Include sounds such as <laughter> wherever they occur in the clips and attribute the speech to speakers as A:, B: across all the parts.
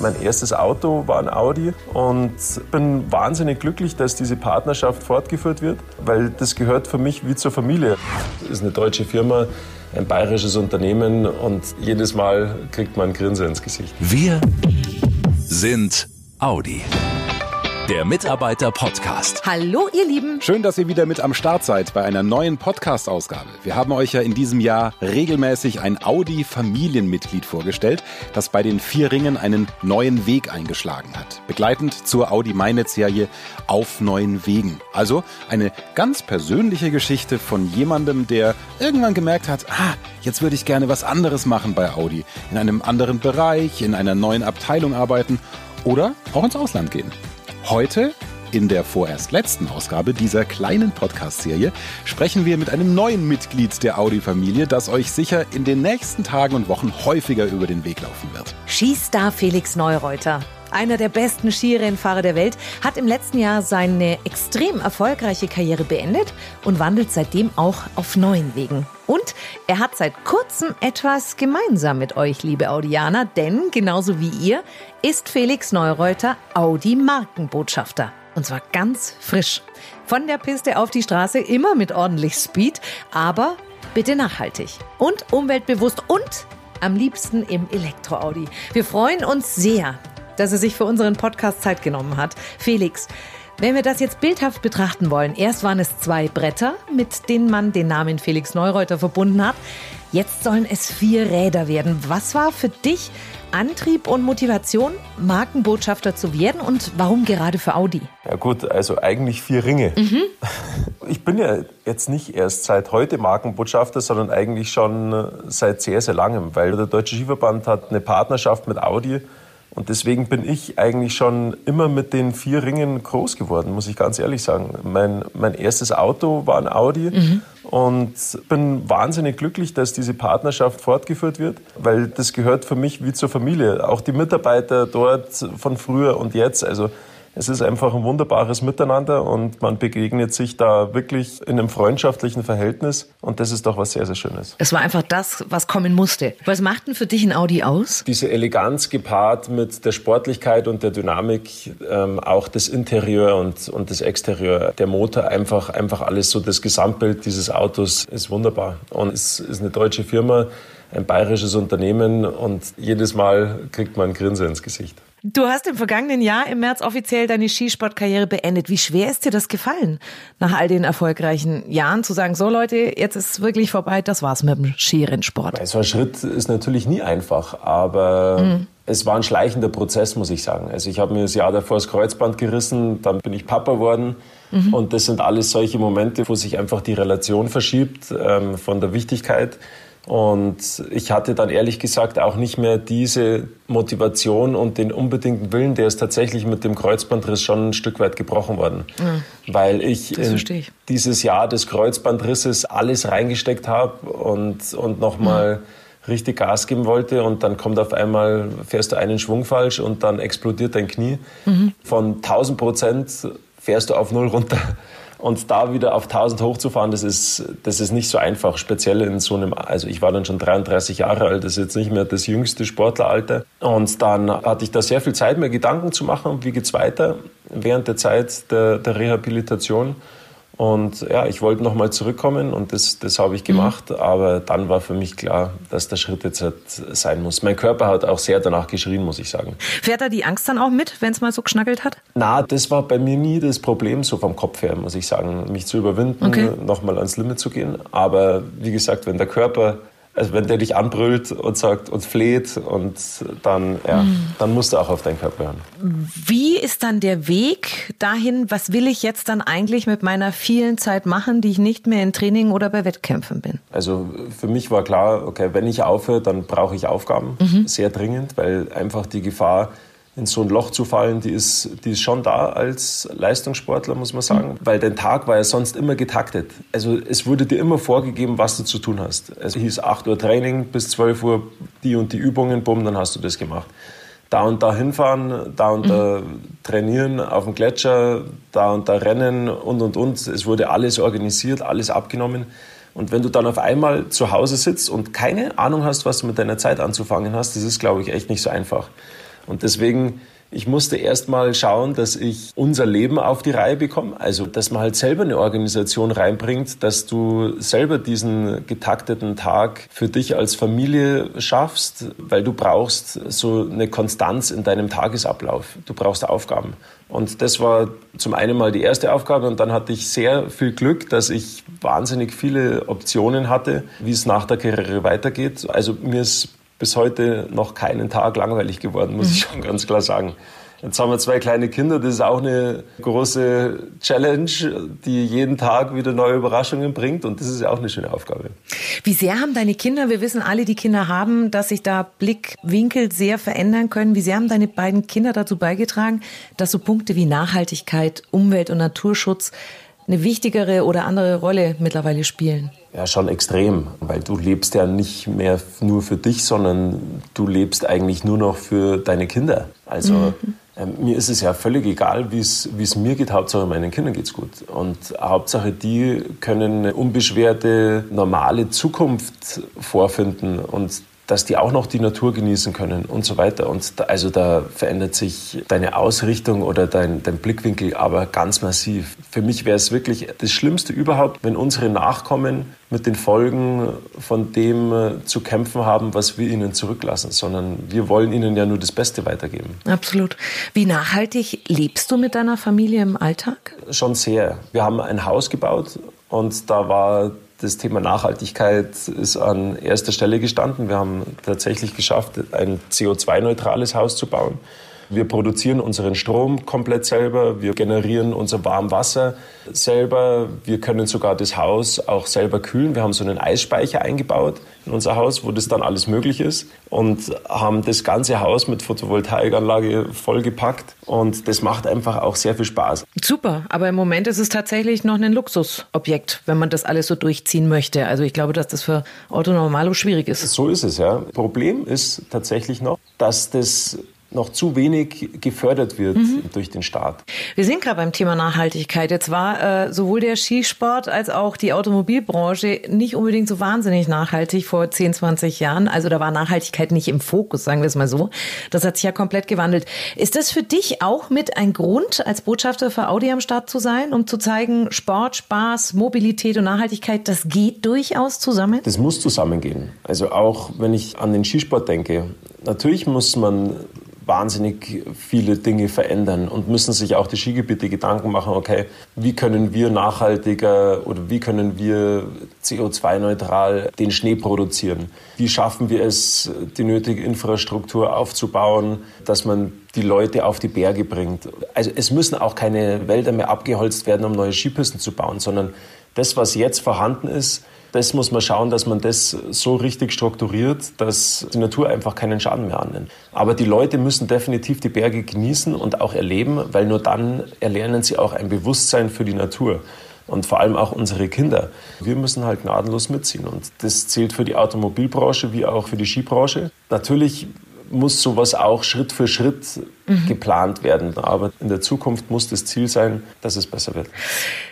A: Mein erstes Auto war ein Audi und bin wahnsinnig glücklich, dass diese Partnerschaft fortgeführt wird, weil das gehört für mich wie zur Familie. Das ist eine deutsche Firma, ein bayerisches Unternehmen und jedes Mal kriegt man ein Grinsen ins Gesicht.
B: Wir sind Audi. Der Mitarbeiter-Podcast.
C: Hallo, ihr Lieben.
D: Schön, dass ihr wieder mit am Start seid bei einer neuen Podcast-Ausgabe. Wir haben euch ja in diesem Jahr regelmäßig ein Audi-Familienmitglied vorgestellt, das bei den vier Ringen einen neuen Weg eingeschlagen hat. Begleitend zur Audi Meinetz-Serie Auf neuen Wegen. Also eine ganz persönliche Geschichte von jemandem, der irgendwann gemerkt hat, ah, jetzt würde ich gerne was anderes machen bei Audi. In einem anderen Bereich, in einer neuen Abteilung arbeiten oder auch ins Ausland gehen. Heute in der vorerst letzten Ausgabe dieser kleinen Podcast-Serie sprechen wir mit einem neuen Mitglied der Audi-Familie, das euch sicher in den nächsten Tagen und Wochen häufiger über den Weg laufen wird.
C: Skistar Felix Neureuter. Einer der besten Skirennfahrer der Welt, hat im letzten Jahr seine extrem erfolgreiche Karriere beendet und wandelt seitdem auch auf neuen Wegen. Und er hat seit kurzem etwas gemeinsam mit euch, liebe Audianer, denn genauso wie ihr ist Felix Neureuter Audi-Markenbotschafter. Und zwar ganz frisch. Von der Piste auf die Straße, immer mit ordentlich Speed, aber bitte nachhaltig und umweltbewusst und am liebsten im Elektro-Audi. Wir freuen uns sehr, dass er sich für unseren Podcast Zeit genommen hat. Felix, wenn wir das jetzt bildhaft betrachten wollen, erst waren es zwei Bretter, mit denen man den Namen Felix Neureuter verbunden hat. Jetzt sollen es vier Räder werden. Was war für dich Antrieb und Motivation, Markenbotschafter zu werden und warum gerade für Audi?
A: Ja gut, also eigentlich vier Ringe. Mhm. <laughs> Ich bin ja jetzt nicht erst seit heute Markenbotschafter, sondern eigentlich schon seit sehr, sehr langem, weil der Deutsche Skiverband hat eine Partnerschaft mit Audi und deswegen bin ich eigentlich schon immer mit den vier Ringen groß geworden, muss ich ganz ehrlich sagen. Mein, mein erstes Auto war ein Audi mhm. und bin wahnsinnig glücklich, dass diese Partnerschaft fortgeführt wird, weil das gehört für mich wie zur Familie. Auch die Mitarbeiter dort von früher und jetzt. Also es ist einfach ein wunderbares Miteinander und man begegnet sich da wirklich in einem freundschaftlichen Verhältnis und das ist doch was sehr, sehr Schönes.
C: Es war einfach das, was kommen musste. Was macht denn für dich ein Audi aus?
A: Diese Eleganz gepaart mit der Sportlichkeit und der Dynamik, ähm, auch das Interieur und, und das Exterieur, der Motor, einfach, einfach alles so, das Gesamtbild dieses Autos ist wunderbar und es ist eine deutsche Firma, ein bayerisches Unternehmen und jedes Mal kriegt man ein Grinsen ins Gesicht.
C: Du hast im vergangenen Jahr im März offiziell deine Skisportkarriere beendet. Wie schwer ist dir das gefallen, nach all den erfolgreichen Jahren zu sagen, so Leute, jetzt ist es wirklich vorbei, das war's mit dem Skirennsport?
A: So ein Schritt ist natürlich nie einfach, aber mhm. es war ein schleichender Prozess, muss ich sagen. Also ich habe mir das Jahr davor das Kreuzband gerissen, dann bin ich Papa geworden. Mhm. Und das sind alles solche Momente, wo sich einfach die Relation verschiebt ähm, von der Wichtigkeit und ich hatte dann ehrlich gesagt auch nicht mehr diese Motivation und den unbedingten Willen, der ist tatsächlich mit dem Kreuzbandriss schon ein Stück weit gebrochen worden. Mhm. Weil ich, ich, dieses Jahr des Kreuzbandrisses alles reingesteckt habe und, und nochmal mhm. richtig Gas geben wollte. Und dann kommt auf einmal, fährst du einen Schwung falsch und dann explodiert dein Knie. Mhm. Von 1000 Prozent fährst du auf null runter. Und da wieder auf 1000 hochzufahren, das ist, das ist nicht so einfach, speziell in so einem, also ich war dann schon 33 Jahre alt, das ist jetzt nicht mehr das jüngste Sportleralter. Und dann hatte ich da sehr viel Zeit, mir Gedanken zu machen, wie geht's weiter während der Zeit der, der Rehabilitation. Und ja, ich wollte nochmal zurückkommen und das, das habe ich gemacht. Mhm. Aber dann war für mich klar, dass der Schritt jetzt halt sein muss. Mein Körper hat auch sehr danach geschrien, muss ich sagen.
C: Fährt da die Angst dann auch mit, wenn es mal so geschnackelt hat?
A: Na, das war bei mir nie das Problem, so vom Kopf her, muss ich sagen, mich zu überwinden, okay. nochmal ans Limit zu gehen. Aber wie gesagt, wenn der Körper also wenn der dich anbrüllt und sagt und fleht und dann, ja, mhm. dann musst du auch auf deinen Körper hören.
C: Wie ist dann der Weg dahin? Was will ich jetzt dann eigentlich mit meiner vielen Zeit machen, die ich nicht mehr in Training oder bei Wettkämpfen bin?
A: Also für mich war klar, okay, wenn ich aufhöre, dann brauche ich Aufgaben, mhm. sehr dringend, weil einfach die Gefahr in so ein Loch zu fallen, die ist, die ist schon da als Leistungssportler, muss man sagen. Weil dein Tag war ja sonst immer getaktet. Also es wurde dir immer vorgegeben, was du zu tun hast. Es hieß 8 Uhr Training, bis 12 Uhr die und die Übungen, bumm, dann hast du das gemacht. Da und da hinfahren, da und da mhm. trainieren auf dem Gletscher, da und da rennen und und und. Es wurde alles organisiert, alles abgenommen. Und wenn du dann auf einmal zu Hause sitzt und keine Ahnung hast, was du mit deiner Zeit anzufangen hast, das ist, glaube ich, echt nicht so einfach. Und deswegen ich musste erst mal schauen, dass ich unser Leben auf die Reihe bekomme. Also, dass man halt selber eine Organisation reinbringt, dass du selber diesen getakteten Tag für dich als Familie schaffst, weil du brauchst so eine Konstanz in deinem Tagesablauf. Du brauchst Aufgaben. Und das war zum einen mal die erste Aufgabe und dann hatte ich sehr viel Glück, dass ich wahnsinnig viele Optionen hatte, wie es nach der Karriere weitergeht. Also mir ist bis heute noch keinen Tag langweilig geworden, muss ich mhm. schon ganz klar sagen. Jetzt haben wir zwei kleine Kinder, das ist auch eine große Challenge, die jeden Tag wieder neue Überraschungen bringt und das ist ja auch eine schöne Aufgabe.
C: Wie sehr haben deine Kinder, wir wissen alle, die Kinder haben, dass sich da Blickwinkel sehr verändern können. Wie sehr haben deine beiden Kinder dazu beigetragen, dass so Punkte wie Nachhaltigkeit, Umwelt und Naturschutz eine wichtigere oder andere Rolle mittlerweile spielen?
A: Ja, schon extrem, weil du lebst ja nicht mehr nur für dich, sondern du lebst eigentlich nur noch für deine Kinder. Also mhm. äh, mir ist es ja völlig egal, wie es mir geht, Hauptsache meinen Kindern geht's gut. Und Hauptsache die können eine unbeschwerte, normale Zukunft vorfinden und dass die auch noch die Natur genießen können und so weiter. Und da, also da verändert sich deine Ausrichtung oder dein, dein Blickwinkel aber ganz massiv. Für mich wäre es wirklich das Schlimmste überhaupt, wenn unsere Nachkommen mit den Folgen von dem äh, zu kämpfen haben, was wir ihnen zurücklassen, sondern wir wollen ihnen ja nur das Beste weitergeben.
C: Absolut. Wie nachhaltig lebst du mit deiner Familie im Alltag?
A: Schon sehr. Wir haben ein Haus gebaut und da war das Thema Nachhaltigkeit ist an erster Stelle gestanden. Wir haben tatsächlich geschafft, ein CO2-neutrales Haus zu bauen. Wir produzieren unseren Strom komplett selber. Wir generieren unser Warmwasser selber. Wir können sogar das Haus auch selber kühlen. Wir haben so einen Eisspeicher eingebaut in unser Haus, wo das dann alles möglich ist und haben das ganze Haus mit Photovoltaikanlage vollgepackt und das macht einfach auch sehr viel Spaß.
C: Super, aber im Moment ist es tatsächlich noch ein Luxusobjekt, wenn man das alles so durchziehen möchte. Also ich glaube, dass das für Otto Normalo schwierig ist.
A: So ist es, ja. Problem ist tatsächlich noch, dass das noch zu wenig gefördert wird mhm. durch den Staat.
C: Wir sind gerade beim Thema Nachhaltigkeit. Jetzt war äh, sowohl der Skisport als auch die Automobilbranche nicht unbedingt so wahnsinnig nachhaltig vor 10, 20 Jahren. Also da war Nachhaltigkeit nicht im Fokus, sagen wir es mal so. Das hat sich ja komplett gewandelt. Ist das für dich auch mit ein Grund, als Botschafter für Audi am Start zu sein, um zu zeigen, Sport, Spaß, Mobilität und Nachhaltigkeit, das geht durchaus zusammen?
A: Das muss zusammengehen. Also auch wenn ich an den Skisport denke, natürlich muss man wahnsinnig viele Dinge verändern und müssen sich auch die Skigebiete Gedanken machen, okay, wie können wir nachhaltiger oder wie können wir CO2-neutral den Schnee produzieren? Wie schaffen wir es, die nötige Infrastruktur aufzubauen, dass man die Leute auf die Berge bringt? Also es müssen auch keine Wälder mehr abgeholzt werden, um neue Skipisten zu bauen, sondern das, was jetzt vorhanden ist, das muss man schauen, dass man das so richtig strukturiert, dass die Natur einfach keinen Schaden mehr annimmt. Aber die Leute müssen definitiv die Berge genießen und auch erleben, weil nur dann erlernen sie auch ein Bewusstsein für die Natur und vor allem auch unsere Kinder. Wir müssen halt gnadenlos mitziehen und das zählt für die Automobilbranche wie auch für die Skibranche. Natürlich muss sowas auch Schritt für Schritt mhm. geplant werden. Aber in der Zukunft muss das Ziel sein, dass es besser wird.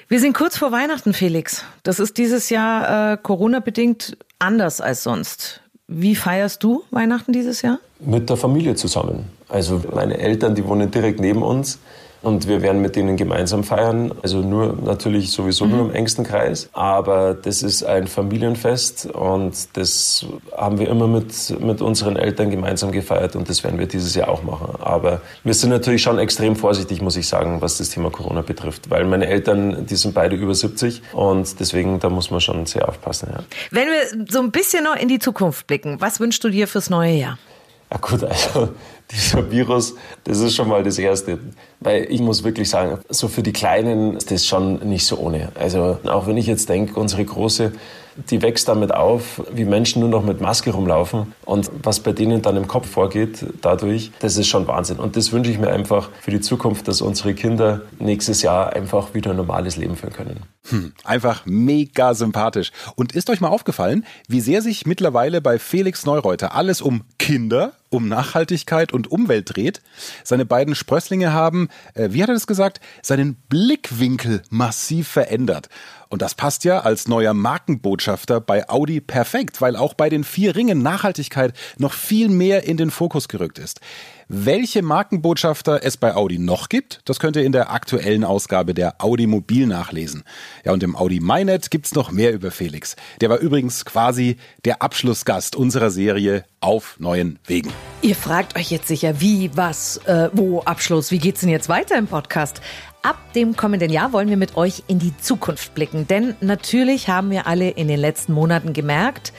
C: Wir sind kurz vor Weihnachten, Felix. Das ist dieses Jahr äh, Corona-bedingt anders als sonst. Wie feierst du Weihnachten dieses Jahr?
A: Mit der Familie zusammen. Also meine Eltern, die wohnen direkt neben uns und wir werden mit denen gemeinsam feiern. Also nur natürlich sowieso mhm. nur im engsten Kreis. Aber das ist ein Familienfest und das haben wir immer mit, mit unseren Eltern gemeinsam gefeiert und das werden wir dieses Jahr auch machen. Aber wir sind natürlich schon extrem vorsichtig, muss ich sagen, was das Thema Corona betrifft. Weil meine Eltern, die sind beide über 70 und deswegen, da muss man schon sehr aufpassen. Ja.
C: Wenn wir so ein bisschen noch in die Zukunft blicken, was wünschst du dir fürs neue Jahr?
A: Ja gut, also <laughs> dieser Virus, das ist schon mal das Erste. Weil ich muss wirklich sagen, so für die Kleinen ist das schon nicht so ohne. Also auch wenn ich jetzt denke, unsere Große, die wächst damit auf, wie Menschen nur noch mit Maske rumlaufen und was bei denen dann im Kopf vorgeht dadurch, das ist schon Wahnsinn. Und das wünsche ich mir einfach für die Zukunft, dass unsere Kinder nächstes Jahr einfach wieder ein normales Leben führen können.
D: Hm, einfach mega sympathisch. Und ist euch mal aufgefallen, wie sehr sich mittlerweile bei Felix Neureuter alles um Kinder, um Nachhaltigkeit und Umwelt dreht? Seine beiden Sprösslinge haben, äh, wie hat er das gesagt, seinen Blickwinkel massiv verändert. Und das passt ja als neuer Markenbotschafter bei Audi perfekt, weil auch bei den vier Ringen Nachhaltigkeit noch viel mehr in den Fokus gerückt ist. Welche Markenbotschafter es bei Audi noch gibt, das könnt ihr in der aktuellen Ausgabe der Audi Mobil nachlesen. Ja, und im Audi MyNet gibt's noch mehr über Felix. Der war übrigens quasi der Abschlussgast unserer Serie auf neuen Wegen.
C: Ihr fragt euch jetzt sicher, wie, was, äh, wo, Abschluss, wie geht's denn jetzt weiter im Podcast? Ab dem kommenden Jahr wollen wir mit euch in die Zukunft blicken, denn natürlich haben wir alle in den letzten Monaten gemerkt,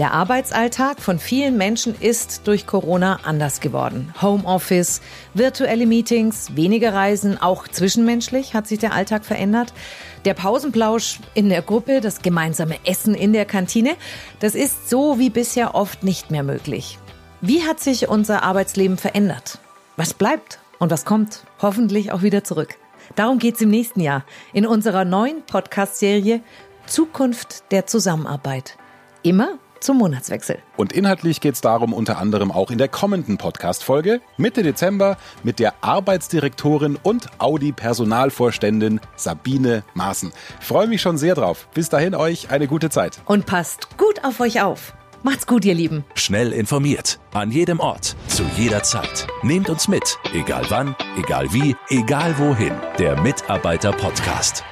C: der Arbeitsalltag von vielen Menschen ist durch Corona anders geworden. Homeoffice, virtuelle Meetings, weniger Reisen, auch zwischenmenschlich hat sich der Alltag verändert. Der Pausenplausch in der Gruppe, das gemeinsame Essen in der Kantine, das ist so wie bisher oft nicht mehr möglich. Wie hat sich unser Arbeitsleben verändert? Was bleibt und was kommt? Hoffentlich auch wieder zurück. Darum geht's im nächsten Jahr in unserer neuen Podcast-Serie Zukunft der Zusammenarbeit. Immer zum Monatswechsel.
D: Und inhaltlich geht es darum unter anderem auch in der kommenden Podcast-Folge Mitte Dezember mit der Arbeitsdirektorin und Audi-Personalvorständin Sabine Maaßen. Freue mich schon sehr drauf. Bis dahin euch eine gute Zeit.
C: Und passt gut auf euch auf. Macht's gut, ihr Lieben.
B: Schnell informiert. An jedem Ort. Zu jeder Zeit. Nehmt uns mit. Egal wann, egal wie, egal wohin. Der Mitarbeiter-Podcast.